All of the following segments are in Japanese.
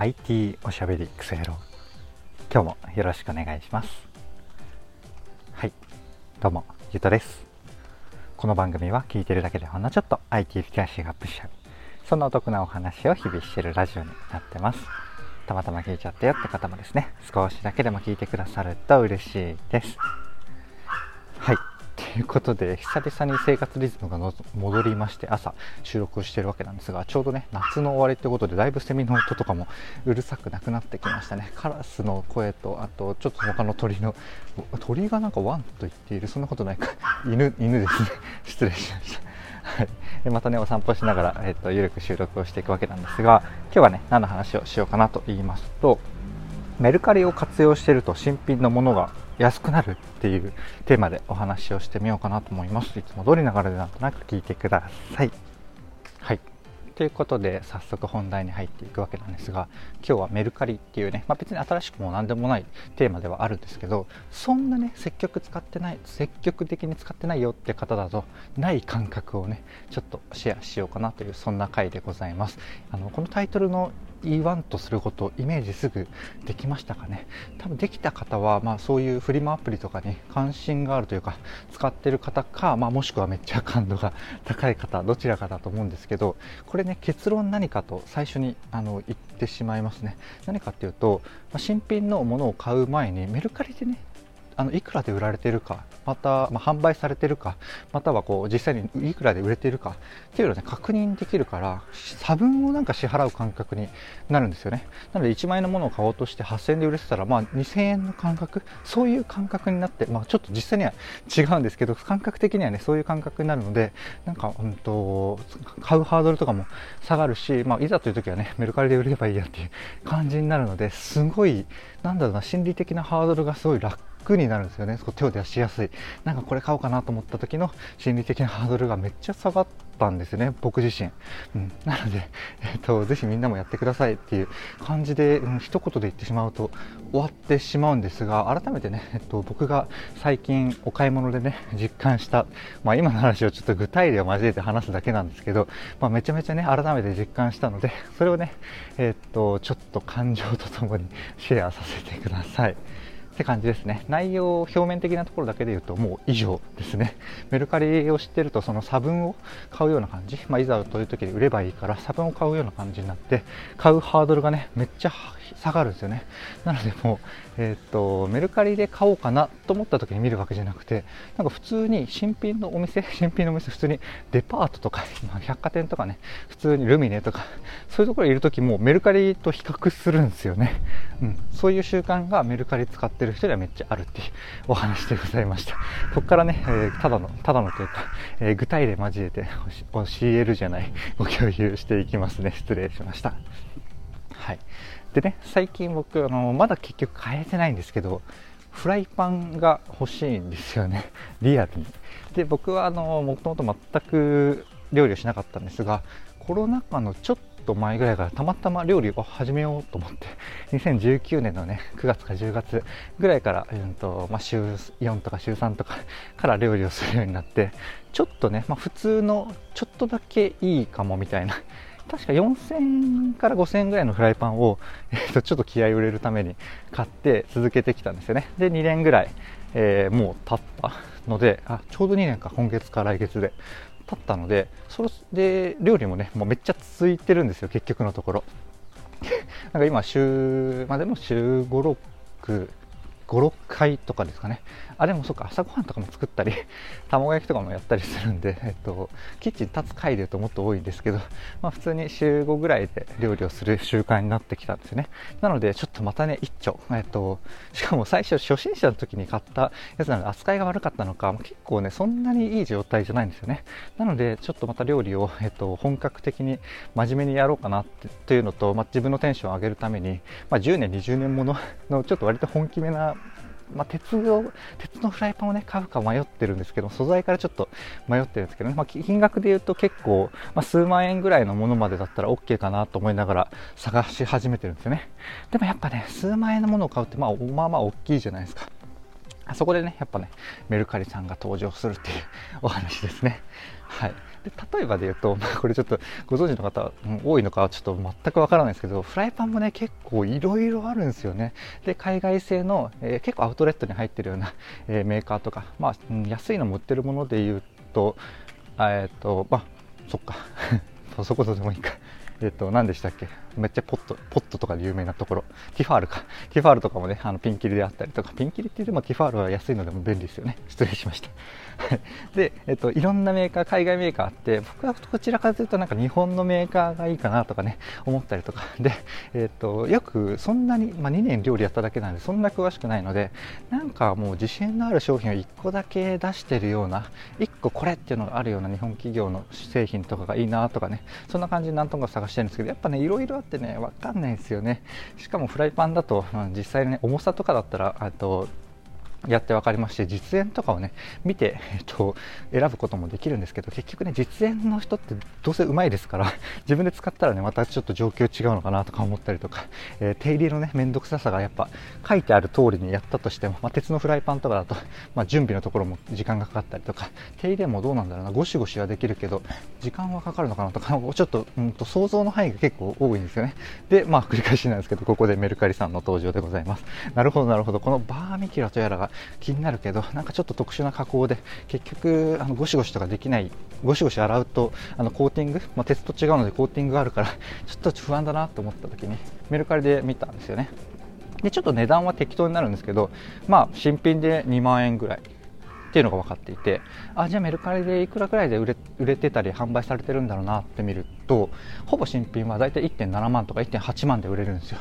IT おしゃべりクソ野郎。今日もよろしくお願いします。はい。どうもゆとです。この番組は聞いてるだけでほんのちょっと IT リテラシーがアップしちゃうそんなお得なお話を日々してるラジオになってます。たまたま聞いちゃったよって方もですね少しだけでも聞いてくださると嬉しいです。はい。いうことで久々に生活リズムが戻りまして朝収録をしてるわけなんですがちょうどね夏の終わりってことでだいぶセミの音とかもうるさくなくなってきましたね。カラスの声とあとちょっと他の鳥の鳥がなんかワンと言っているそんなことないか。犬犬ですね。失礼しました。はい、またねお散歩しながら、えーと、とゆるく収録をしていくわけなんですが今日はね何の話をしようかなと言いますとメルカリを活用していると新品のものが安くなるっていうテーマでお話をしてみようかなと思います。いつも通り流れでなんとなく聞いてください。はい。ということで早速本題に入っていくわけなんですが今日はメルカリっていうね、まあ、別に新しくも何でもないテーマではあるんですけどそんなね積極使ってない積極的に使ってないよって方だとない感覚をねちょっとシェアしようかなというそんな回でございますあのこのタイトルの言わんとすることをイメージすぐできましたかね？多分できた方は、まあ、そういうフリマアプリとかに関心があるというか使ってる方か、まあ、もしくはめっちゃ感度が高い方どちらかだと思うんですけどこれね結論何かと最初にあの言ってしまいますね。何かっていうと、まあ、新品のものを買う前にメルカリでねあのいくらで売られてるかまた、まあ、販売されてるかまたはこう実際にいくらで売れてるかっていうのを、ね、確認できるから差分をなんか支払う感覚になるんですよね。なので1万円のものを買おうとして8000円で売れてたら、まあ、2000円の感覚そういう感覚になって、まあ、ちょっと実際には違うんですけど感覚的にはねそういう感覚になるのでなんか、うんと、買うハードルとかも下がるし、まあ、いざという時はねメルカリで売れればいいやっていう感じになるのですごいなんだろうな心理的なハードルがすごい楽楽になるんですよね。手を出しやすい。なんかこれ買おうかなと思った時の心理的なハードルがめっちゃ下がったんですね。僕自身、うん、なので、えーと、ぜひみんなもやってくださいっていう感じで、うん、一言で言ってしまうと終わってしまうんですが改めてね、えっと、僕が最近お買い物でね実感した、まあ、今の話をちょっと具体例を交えて話すだけなんですけど、まあ、めちゃめちゃね改めて実感したのでそれをね、えっとちょっと感情とともにシェアさせてください。って感じですね。内容表面的なところだけで言うともう以上ですね。メルカリを知ってるとその差分を買うような感じ、まあ、いざという時で売ればいいから差分を買うような感じになって買うハードルがねめっちゃ下がるんですよね。なのでもう、えー、っとメルカリで買おうかなと思った時に見るわけじゃなくてなんか普通に新品のお店新品のお店普通にデパートとか、ま、百貨店とかね普通にルミネとかそういうところにいる時もメルカリと比較するんですよね、うん、そういう習慣がメルカリ使ってる人にはめっちゃあるっていうお話でございました。ここからね、えー、ただのただのというか、えー、具体例交えて教えるじゃないご共有していきますね。失礼しました。はい。でね最近僕あのまだ結局変えてないんですけどフライパンが欲しいんですよね。リアルに。で僕はあのもともと全く料理をしなかったんですがコロナ禍のちょっっと前ぐらいからたまたま料理を始めようと思って 2019年のね9月か10月ぐらいから、うんとまあ、週4とか週3とか から料理をするようになってちょっとね、まあ、普通のちょっとだけいいかもみたいな。確か4000から5000円ぐらいのフライパンを、えー、とちょっと気合い売れるために買って続けてきたんですよね。で2年ぐらい、えー、もう経ったのであちょうど2年か今月か来月で。経ったのでそれで料理もねもうめっちゃ続いてるんですよ結局のところ。なんか今週まあでも週56 56回とかですかね。あでもそうか。朝ごはんとかも作ったり 卵焼きとかもやったりするんで、えっと、キッチン立つ回で言うともっと多いんですけど、まあ、普通に週5ぐらいで料理をする習慣になってきたんですよね。なのでちょっとまたね一丁、えっと、しかも最初初心者の時に買ったやつなので扱いが悪かったのか結構ねそんなにいい状態じゃないんですよね。なのでちょっとまた料理を、えっと、本格的に真面目にやろうかなってというのと、まあ、自分のテンションを上げるために、まあ、10年20年もののちょっと割と本気めなまあ、鉄を鉄のフライパンをね買うか迷ってるんですけど素材からちょっと迷ってるんですけど、ね、まあ、金額で言うと結構、まあ、数万円ぐらいのものまでだったら OK かなと思いながら探し始めてるんですよね。でもやっぱね数万円のものを買うってまあまあまあ大きいじゃないですか。そこでね、やっぱね、メルカリさんが登場するっていうお話ですね。はい。で例えばで言うと、まあ、これちょっとご存知の方、多いのかちょっと全くわからないですけどフライパンもね結構いろいろあるんですよね。で海外製の、えー、結構アウトレットに入ってるような、えー、メーカーとか、まあ、安いの持ってるもので言うとえっ、ー、とまあそっか。そこそでもいいか。えっと、何でしたっけ？めっちゃポット、ポットとかで有名なところ。ティファールか。ティファールとかもね、あのピンキリであったりとか、ピンキリって言ってもティファールは安いのでも便利ですよね。失礼しました。で、えっと、いろんなメーカー、海外メーカーあって、僕はこちらかというとなんか日本のメーカーがいいかなとかね、思ったりとか。で、えっと、よくそんなに、まあ、2年料理やっただけなんで、そんな詳しくないので、なんかもう自信のある商品を1個だけ出してるような、1個これっていうのがあるような日本企業の製品とかがいいなとかね、そんな感じでなんとか探してるんですけど、やっぱね、いろいろあってね、わかんないですよね。しかもフライパンだと、まあ、実際ね、重さとかだったら、あと、やって分かりまして実演とかをね見て、えっと、選ぶこともできるんですけど結局ね実演の人ってどうせうまいですから自分で使ったらねまたちょっと状況違うのかなとか思ったりとか、えー、手入れのね面倒くささがやっぱ書いてある通りにやったとしても、まあ、鉄のフライパンとかだと、まあ、準備のところも時間がかかったりとか手入れもどうなんだろうなゴシゴシはできるけど時間はかかるのかなとかちょっと,、うんと想像の範囲が結構多いんですよね。でまあ繰り返しなんですけどここでメルカリさんの登場でございます。なるほどなるほど。このバーミキュラとやらが気になるけどなんかちょっと特殊な加工で結局あのゴシゴシとかできないゴシゴシ洗うとあのコーティング、まあ、鉄と違うのでコーティングがあるから ちょっと不安だなと思った時にメルカリで見たんですよね。でちょっと値段は適当になるんですけどまあ新品で2万円ぐらいっていうのが分かっていてあじゃあメルカリでいくらぐらいで売れ売れてたり販売されてるんだろうなって見るとほぼ新品はだいたい1.7万とか1.8万で売れるんですよ。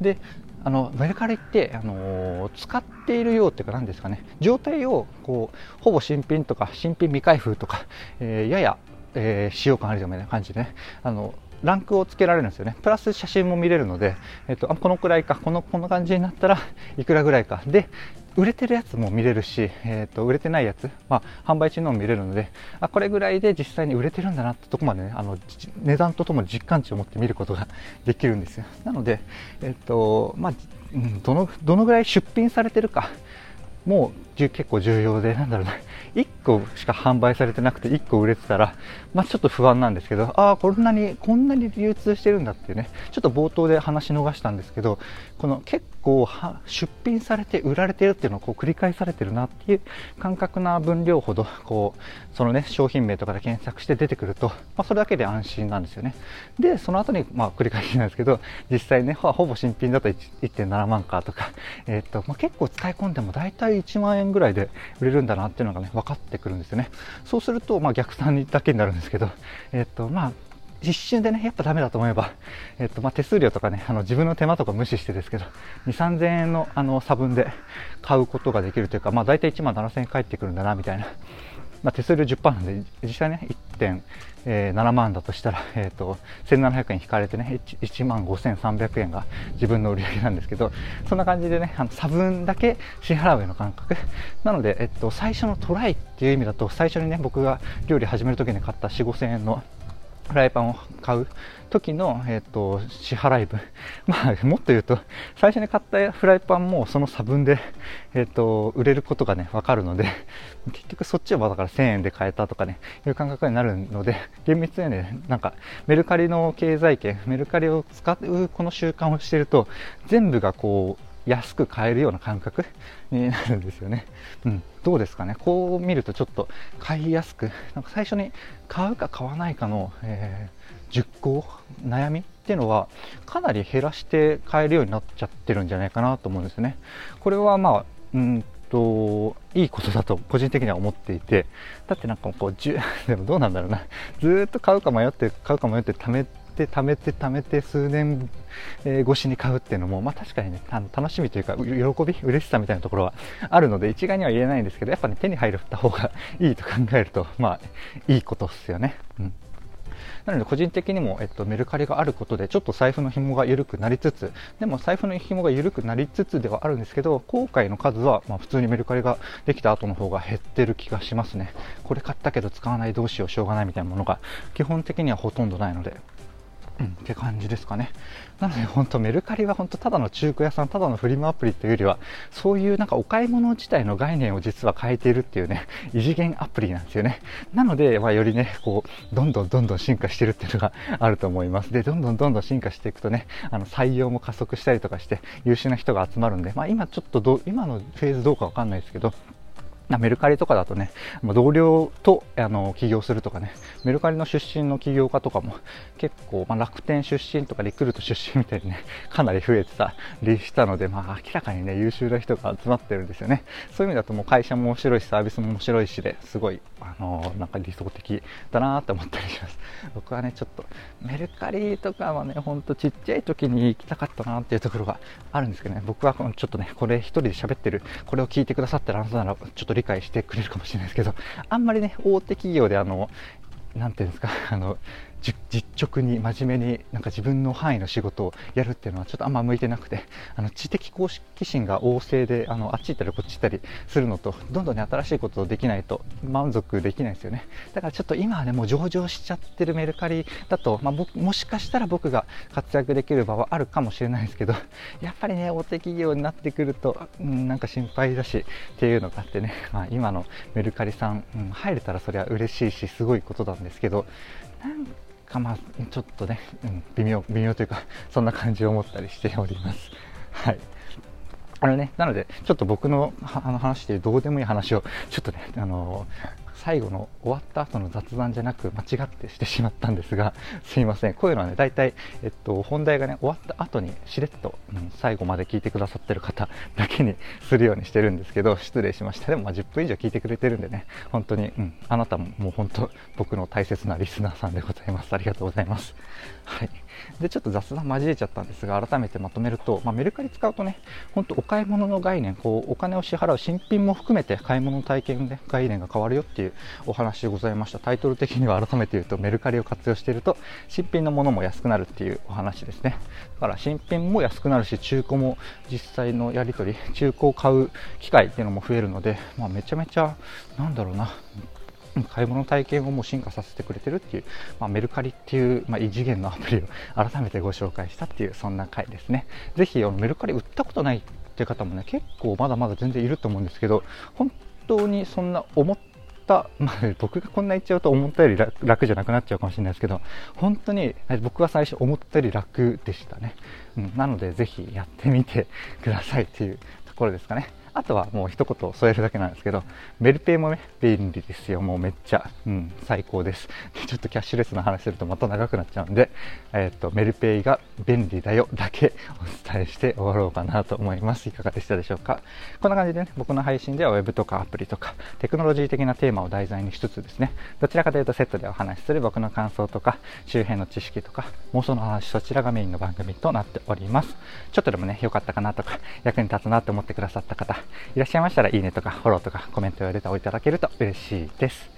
であのメルカリって、あの、使っているようっていうか何ですかね状態をこうほぼ新品とか新品未開封とか、えー、やや、えー、使用感あるような感じで、ね、あのランクをつけられるんですよね。プラス写真も見れるので、えっと、あこのくらいか、この、この感じになったらいくらぐらいか。で、売れてるやつも見れるし、えーと、売れてないやつ、まあ、販売中のも見れるのであこれぐらいで実際に売れてるんだなってとこまでねあの値段とともに実感値を持って見ることができるんですよ。なので、えーとまあ、どのどのぐらい出品されてるかもう結構重要でなんだろうな1個しか販売されてなくて1個売れてたら、まあ、ちょっと不安なんですけどああこんなにこんなに流通してるんだっていうね。ちょっと冒頭で話し逃したんですけどこの結構出品されて売られてるっていうのをこう繰り返されてるなっていう感覚な分量ほどこうそのね商品名とかで検索して出てくると、まあ、それだけで安心なんですよね。でその後にまあ繰り返しなんですけど実際ねほぼ新品だと1.7万かとか、えー、っとまあ、結構使い込んでも大体1万円円ぐらいで売れるんだなっていうのがね分かってくるんですよねそうするとまあ逆算だけになるんですけどえ、っとまあ一瞬でね、やっぱダメだと思えば、えっと、まあ、手数料とかね、あの、自分の手間とか無視してですけど、2、3000円の、あの、差分で買うことができるというか、まあ、大体1万7000円返ってくるんだな、みたいな。まあ、手数料10%なんで、実際ね、1.7万だとしたら、えっ、と、1700円引かれてね、1万5300円が自分の売り上げなんですけど、そんな感じでね、あの差分だけ支払うような感覚。なので、えっと、最初のトライっていう意味だと、最初にね、僕が料理始める時に買った4、5000円のフライパンを買う時の、えーと、支払い分、まあ、もっと言うと最初に買ったフライパンもその差分で、えーと、売れることがね分かるので 結局そっちはだから1000円で買えたとかねいう感覚になるので厳密にねなんかメルカリの経済圏メルカリを使うこの習慣をしてると全部がこう安く買えるような感覚になるんですよね。うん、どうですかね？こう見るとちょっと買いやすくなんか最初に買うか買わないかの、えー、熟考悩みっていうのはかなり減らして買えるようになっちゃってるんじゃないかなと思うんですね。これはまあうんといいことだと個人的には思っていてだってなんかこう でもどうなんだろうなずっと買うか迷って買うか迷って貯めて貯めて貯めて数年、え越しに買うっていうのも、まあ、確かにねあの楽しみというか喜び嬉しさみたいなところはあるので一概には言えないんですけどやっぱね手に入った方がいいと考えるとまあいいことっすよね。うん。なので個人的にも、えっと、メルカリがあることでちょっと財布の紐が緩くなりつつでも財布の紐が緩くなりつつではあるんですけど後悔の数は、まあ、普通にメルカリができた後の方が減ってる気がしますね。これ買ったけど使わないどうしようしょうがないみたいなものが基本的にはほとんどないので。うん、って感じですかね。なので本当メルカリは本当ただの中古屋さんただのフリマアプリというよりはそういうなんかお買い物自体の概念を実は変えているっていうね異次元アプリなんですよね。なので、まあ、よりねこうどんどんどんどん進化してるっていうのがあると思います。でどんどんどんどん進化していくとねあの採用も加速したりとかして優秀な人が集まるんで、まあ、今ちょっとど今のフェーズどうかわかんないですけどメルカリとかだとね、同僚とあの起業するとかね、メルカリの出身の起業家とかも結構、まあ、楽天出身とかリクルート出身みたいにね、かなり増えてたりしたので、まあ、明らかにね、優秀な人が集まってるんですよね。そういう意味だともう会社も面白いし、サービスも面白いしで、すごい、あのなんか理想的だなって思ったりします。僕はね、ちょっとメルカリとかはね、ほんとちっちゃい時に行きたかったなっていうところがあるんですけどね、僕はちょっとね、これ一人で喋ってる、これを聞いてくださったらあなたなら、ちょっと理解してくれるかもしれないですけど、あんまりね、大手企業であの、何ていうんですか、あの、実直に真面目になんか自分の範囲の仕事をやるっていうのはちょっとあんま向いてなくてあの知的好奇心が旺盛であのあっち行ったりこっち行ったりするのとどんどんね新しいことをできないと満足できないですよね。だからちょっと今はねもう上場しちゃってるメルカリだと、まあ、僕もしかしたら僕が活躍できる場はあるかもしれないですけど やっぱりね大手企業になってくると、うん、なんか心配だしっていうのがあってね、まあ、今のメルカリさん、うん、入れたらそれは嬉しいしすごいことなんですけどなんかまあちょっとね、うん、微妙微妙というか そんな感じを思ったりしております。はい。あのね、なので、ちょっと僕のあの話でどうでもいい話を、ちょっとね、あの最後の終わった後の雑談じゃなく間違ってしてしまったんですが、すいません。こういうのはね、大体、えっと、本題がね、終わった後にしれっと、うん、最後まで聞いてくださってる方だけにするようにしてるんですけど、失礼しました。でも、ま、10分以上聞いてくれてるんでね、本当に、うん、あなたももう本当、僕の大切なリスナーさんでございます。ありがとうございます。はい。で、ちょっと雑談交えちゃったんですが、改めてまとめると、まあ、メルカリ使うとね、本当お買い物の概念、こう、お金を支払う新品も含めて買い物体験で概念が変わるよっていうお話でございました。タイトル的には改めて言うとメルカリを活用していると新品のものも安くなるっていうお話ですね。だから新品も安くなるし中古も実際のやり取り中古を買う機会っていうのも増えるので、まあ、めちゃめちゃなんだろうな買い物体験をもう進化させてくれてるっていう、まあ、メルカリっていう、まあ、異次元のアプリを改めてご紹介したっていうそんな回ですね。ぜひメルカリ売ったことないっていう方もね結構まだまだ全然いると思うんですけど本当にそんな思った、まあ、僕がこんな言っちゃうと思ったより楽じゃなくなっちゃうかもしれないですけど、本当に僕は最初思ったより楽でしたね。うん、なのでぜひやってみてくださいっていうところですかね。あとはもう一言添えるだけなんですけど、メルペイもね、便利ですよ。もうめっちゃ、うん、最高です。ちょっとキャッシュレスの話するとまた長くなっちゃうんで、えっ、ー、と、メルペイが便利だよだけお伝えして終わろうかなと思います。いかがでしたでしょうか？こんな感じでね、僕の配信では Web とかアプリとか、テクノロジー的なテーマを題材にしつつですね、どちらかというとセットでお話しする僕の感想とか、周辺の知識とか、妄想の話、そちらがメインの番組となっております。ちょっとでもね、良かったかなとか、役に立つなと思ってくださった方、いらっしゃいましたらいいねとかフォローとかコメントやレターをいただけると嬉しいです。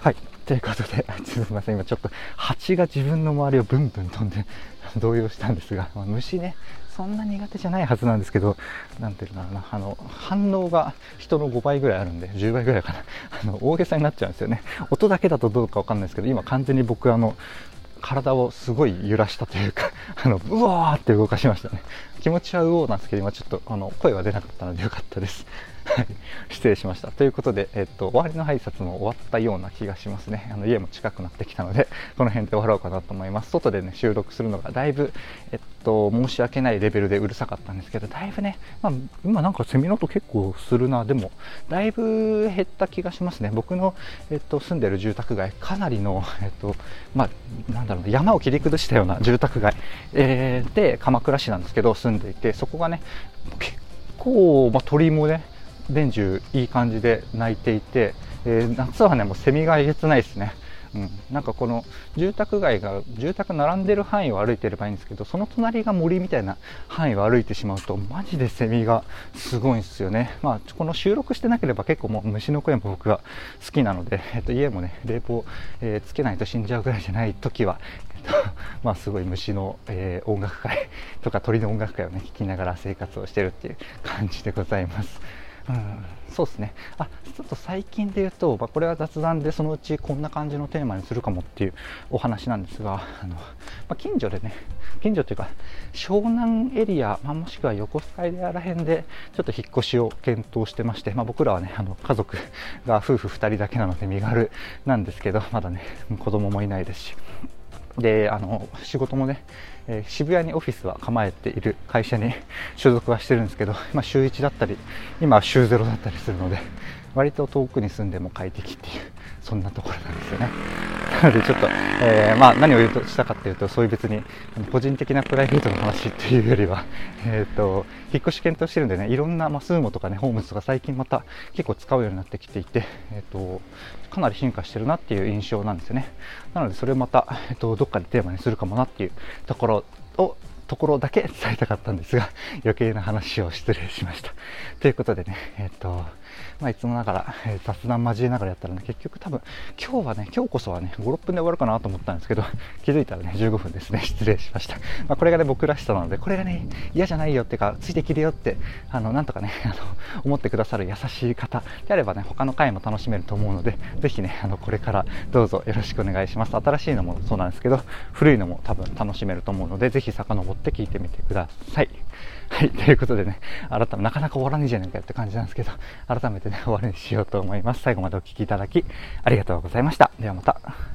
はい。ということで、すみません。今ちょっと蜂が自分の周りをブンブン飛んで 動揺したんですが、ま、虫ね、そんな苦手じゃないはずなんですけど、なんていうんだろうな、あの、反応が人の5倍ぐらいあるんで、10倍ぐらいかな、あの、大げさになっちゃうんですよね。音だけだとどうかわかんないですけど、今完全に僕あの、体をすごい揺らしたというか、あの、うわーって動かしましたね。気持ちはうおーなんですけど、今ちょっと、あの、声は出なかったのでよかったです。失礼しました。ということで、えっと、終わりの挨拶も終わったような気がしますね。あの家も近くなってきたので、この辺で終わろうかなと思います。外でね、収録するのがだいぶ、えっと、申し訳ないレベルでうるさかったんですけど、だいぶね、まあ、今なんかセミの音結構するな、でも、だいぶ減った気がしますね。僕の、えっと、住んでる住宅街、かなりの、えっと、まあ、なんだろう、山を切り崩したような住宅街、えー、で、鎌倉市なんですけど、住んでいて、そこがね、結構、まあ、鳥もね、年中いい感じで鳴いていて、えー、夏はねもうセミがえげつないですね。うん、なんかこの住宅街が住宅並んでる範囲を歩いてればいいんですけどその隣が森みたいな範囲を歩いてしまうとマジでセミがすごいんですよね、まあ、この収録してなければ結構もう虫の声も僕は好きなので、えっと、家もね冷房、えー、つけないと死んじゃうぐらいじゃない時は、まあすごい虫の、えー、音楽会とか鳥の音楽会をね聴きながら生活をしてるっていう感じでございます。うんそうですね。あちょっと最近で言うと、まあ、これは雑談でそのうちこんな感じのテーマにするかもっていうお話なんですがあの、まあ、近所でね近所というか湘南エリア、まあ、もしくは横須賀エリアら辺でちょっと引っ越しを検討してまして、まあ、僕らはねあの家族が夫婦2人だけなので身軽なんですけどまだね子供もいないですし。であの仕事もね、えー、渋谷にオフィスは構えている会社に 所属はしてるんですけど、まあ、週1だったり今は週0だったりするので割と遠くに住んでも快適っていう そんなところなんですよね。なのでちょっと、えー、まあ、何を言うとしたかっていうとそういう別に個人的なプライベートの話っていうよりは、えーと、引っ越し検討してるんでねいろんな、まあ、スーモとかねホームズとか最近また結構使うようになってきていて、えーと、かなり進化してるなっていう印象なんですよね。なのでそれをまた、えーと、どっかでテーマにするかもなっていうところをところだけ伝えたかったんですが余計な話を失礼しました。ということでねえっ、ー、とまあ、いつもながら、えー、雑談交えながらやったらね、結局多分、今日はね、今日こそはね、5、6分で終わるかなと思ったんですけど、気づいたらね、15分ですね、失礼しました。まあ、これがね、僕らしさなので、これがね、嫌じゃないよってか、ついてきるよって、あの、なんとかね、あの、思ってくださる優しい方であればね、他の回も楽しめると思うので、ぜひね、あの、これからどうぞよろしくお願いします。新しいのもそうなんですけど、古いのも多分楽しめると思うので、ぜひ遡って聞いてみてください。はい、ということでね、改めなかなか終わらないじゃないかって感じなんですけど、改めてね、終わりにしようと思います。最後までお聴きいただき、ありがとうございました。ではまた。